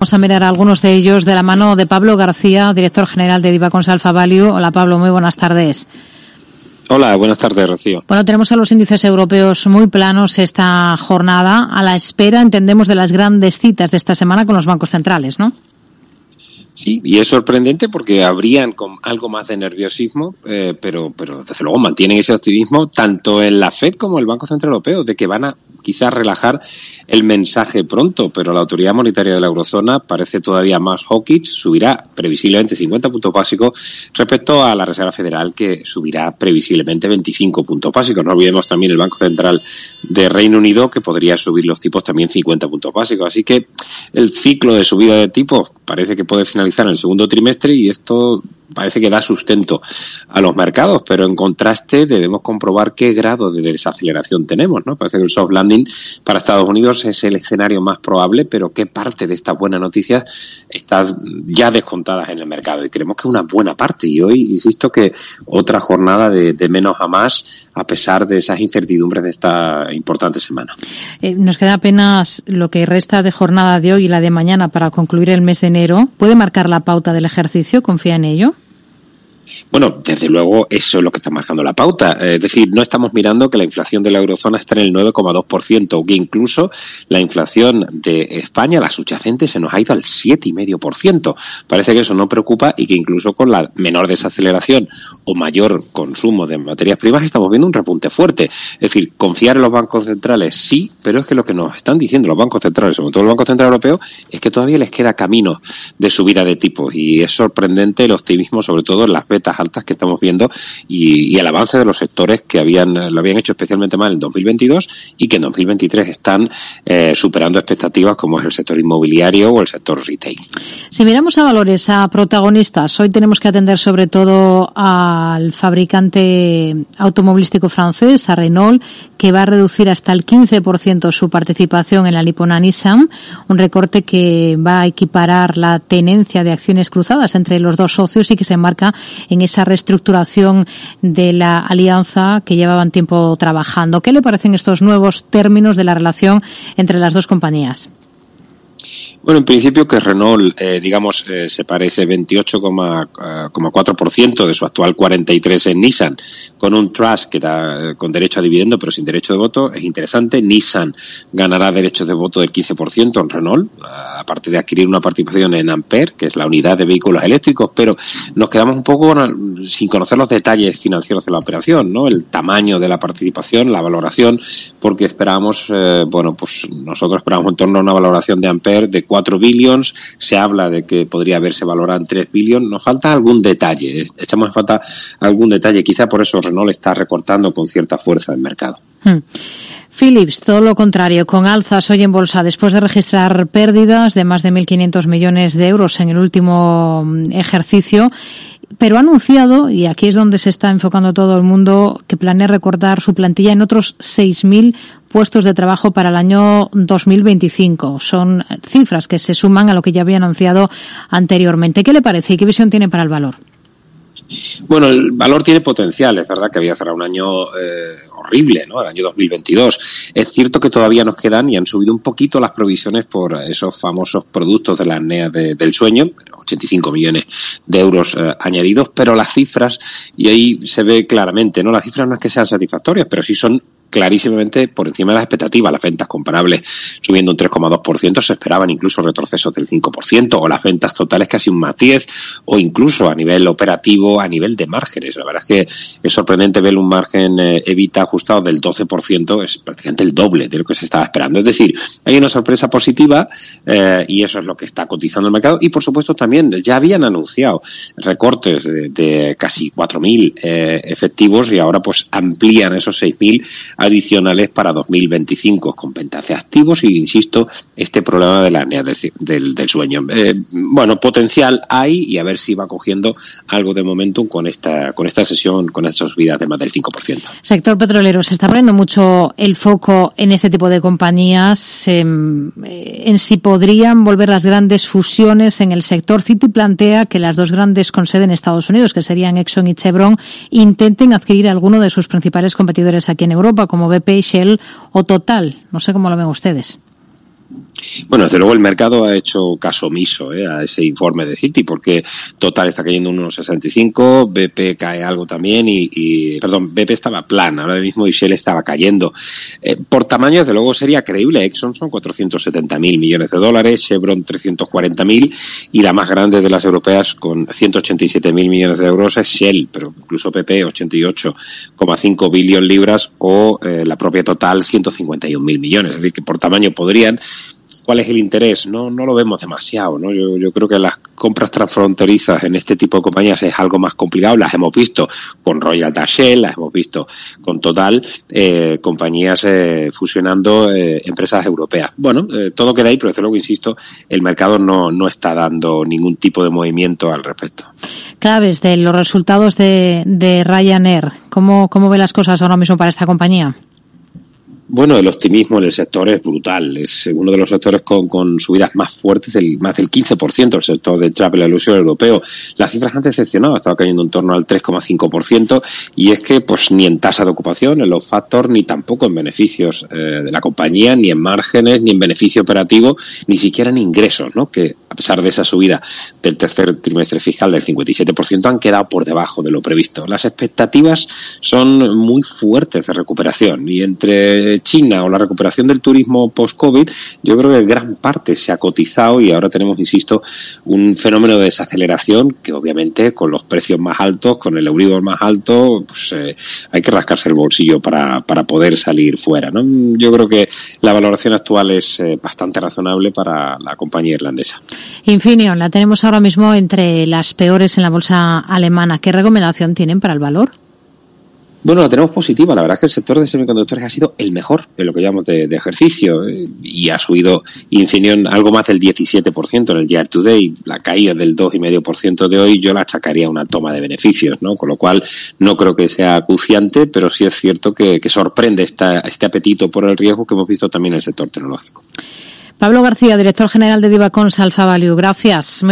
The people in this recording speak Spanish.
Vamos a mirar algunos de ellos de la mano de Pablo García, director general de Divacons Alfa Value. Hola Pablo, muy buenas tardes. Hola, buenas tardes, Rocío. Bueno, tenemos a los índices europeos muy planos esta jornada, a la espera, entendemos, de las grandes citas de esta semana con los bancos centrales, ¿no? Sí, y es sorprendente porque habrían con algo más de nerviosismo, eh, pero, pero desde luego mantienen ese optimismo tanto en la Fed como en el Banco Central Europeo de que van a quizás relajar el mensaje pronto, pero la autoridad monetaria de la eurozona parece todavía más hawkish, subirá previsiblemente 50 puntos básicos respecto a la Reserva Federal que subirá previsiblemente 25 puntos básicos. No olvidemos también el Banco Central de Reino Unido que podría subir los tipos también 50 puntos básicos. Así que el ciclo de subida de tipos parece que puede finalizar en el segundo trimestre y esto parece que da sustento a los mercados, pero en contraste debemos comprobar qué grado de desaceleración tenemos, ¿no? Parece que el soft landing para Estados Unidos es el escenario más probable, pero qué parte de estas buenas noticias está ya descontadas en el mercado y creemos que una buena parte y hoy insisto que otra jornada de, menos a más a pesar de esas incertidumbres de esta importante semana. Eh, nos queda apenas lo que resta de jornada de hoy y la de mañana para concluir el mes de enero. ¿Puede marcar la pauta del ejercicio? ¿Confía en ello? Bueno, desde luego eso es lo que está marcando la pauta. Eh, es decir, no estamos mirando que la inflación de la eurozona está en el 9,2%, o que incluso la inflación de España, la subyacente, se nos ha ido al 7,5%. Parece que eso no preocupa y que incluso con la menor desaceleración o mayor consumo de materias primas estamos viendo un repunte fuerte. Es decir, confiar en los bancos centrales sí, pero es que lo que nos están diciendo los bancos centrales, sobre todo el Banco Central Europeo, es que todavía les queda camino de subida de tipos y es sorprendente el optimismo, sobre todo en las altas que estamos viendo y, el avance de los sectores que habían lo habían hecho especialmente mal en 2022 y que en 2023 están eh, superando expectativas como es el sector inmobiliario o el sector retail. Si miramos a valores, a protagonistas, hoy tenemos que atender sobre todo al fabricante automovilístico francés, a Renault, que va a reducir hasta el 15% su participación en la Lipona Nissan, un recorte que va a equiparar la tenencia de acciones cruzadas entre los dos socios y que se enmarca en esa reestructuración de la alianza que llevaban tiempo trabajando. ¿Qué le parecen estos nuevos términos de la relación entre las dos compañías? Bueno, en principio que Renault, eh, digamos, eh, se parece 28,4% de su actual 43 en Nissan, con un trust que da eh, con derecho a dividendo pero sin derecho de voto, es interesante. Nissan ganará derechos de voto del 15% en Renault, aparte de adquirir una participación en Ampere, que es la unidad de vehículos eléctricos, pero nos quedamos un poco sin conocer los detalles financieros de la operación, ¿no? El tamaño de la participación, la valoración, porque esperamos, bueno, pues nosotros esperamos en torno a una valoración de Ampere de 4 billions, se habla de que podría haberse valorado en 3 billions, nos falta algún detalle, echamos en falta algún detalle, quizá por eso Renault está recortando con cierta fuerza el mercado. Hmm. Philips, todo lo contrario, con alzas hoy en bolsa después de registrar pérdidas de más de 1.500 millones de euros en el último mm, ejercicio pero ha anunciado, y aquí es donde se está enfocando todo el mundo, que planea recortar su plantilla en otros 6.000 puestos de trabajo para el año 2025. Son cifras que se suman a lo que ya había anunciado anteriormente. ¿Qué le parece y qué visión tiene para el valor? Bueno, el valor tiene potencial, es verdad que había cerrado un año eh, horrible, ¿no? El año 2022. Es cierto que todavía nos quedan y han subido un poquito las provisiones por esos famosos productos de la apnea del sueño, 85 millones de euros eh, añadidos, pero las cifras, y ahí se ve claramente, ¿no? Las cifras no es que sean satisfactorias, pero sí son clarísimamente por encima de las expectativas. Las ventas comparables subiendo un 3,2%, se esperaban incluso retrocesos del 5%, o las ventas totales casi un más 10, o incluso a nivel operativo, a nivel de márgenes. La verdad es que es sorprendente ver un margen eh, evita ajustado del 12%, es prácticamente el doble de lo que se estaba esperando. Es decir, hay una sorpresa positiva eh, y eso es lo que está cotizando el mercado. Y por supuesto también ya habían anunciado recortes de, casi 4.000 eh, efectivos y ahora pues amplían esos 6.000 adicionales para 2025 con ventas activos y, insisto, este problema de la apnea del, sueño. Eh, bueno, potencial hay y a ver si va cogiendo algo de momentum con esta, con esta sesión, con estas subidas de más del 5%. Sector petrolero, se está poniendo mucho el foco en este tipo de compañías, em, eh, en si podrían volver las grandes fusiones en el sector. Citi plantea que las dos grandes con sede en Estados Unidos, que serían Exxon y Chevron, intenten adquirir alguno de sus principales competidores aquí en Europa como BP, Shell o Total. No sé cómo lo ven ustedes. Bueno, desde luego el mercado ha hecho caso omiso ¿eh? a ese informe de Citi, porque Total está cayendo unos 65, BP cae algo también y, perdón, BP estaba plana ahora mismo y Shell estaba cayendo. Eh, por tamaño, desde luego sería creíble. Exxon son 470 mil millones de dólares, Chevron 340 mil y la más grande de las europeas con 187 mil millones de euros es Shell, pero incluso PP 88,5 billones libras o eh, la propia Total 151 mil millones. Es decir, que por tamaño podrían cuál es el interés. No, no lo vemos demasiado. ¿no? Yo, creo que las compras transfronterizas en este tipo de compañías es algo más complicado. Las hemos visto con Royal Dutch Shell, las hemos visto con Total, eh, compañías eh, fusionando eh, empresas europeas. Bueno, eh, todo queda ahí, pero desde luego, insisto, el mercado no, no está dando ningún tipo de movimiento al respecto. Claves de los resultados de, de Ryanair. ¿Cómo, ¿Cómo ve las cosas ahora mismo para esta compañía? Bueno, el optimismo en el sector es brutal. Es uno de los sectores con, con subidas más fuertes, del, más del 15% el sector de travel alusión europeo. Las cifras han decepcionado, estaba cayendo en torno al 3,5% y es que pues ni en tasa de ocupación, en los factores, ni tampoco en beneficios eh, de la compañía, ni en márgenes, ni en beneficio operativo, ni siquiera en ingresos, ¿no? Que a pesar de esa subida del tercer trimestre fiscal del 57% han quedado por debajo de lo previsto. Las expectativas son muy fuertes de recuperación y entre China o la recuperación del turismo post-COVID, yo creo que gran parte se ha cotizado y ahora tenemos, insisto, un fenómeno de desaceleración que obviamente con los precios más altos, con el Euribor más alto, pues eh, hay que rascarse el bolsillo para, para poder salir fuera. ¿no? Yo creo que la valoración actual es eh, bastante razonable para la compañía irlandesa. Infineon, la tenemos ahora mismo entre las peores en la bolsa alemana. ¿Qué recomendación tienen para el valor? Bueno, la tenemos positiva. La verdad es que el sector de semiconductores ha sido el mejor en lo que llamamos de, ejercicio eh, y ha subido Infineon algo más del 17% en el year to day. La caída del 2,5% de hoy yo la achacaría a una toma de beneficios, ¿no? Con lo cual no creo que sea acuciante, pero sí es cierto que, que sorprende esta, este apetito por el riesgo que hemos visto también en el sector tecnológico. Pablo García, director general de Divacons Alfa Value. Gracias.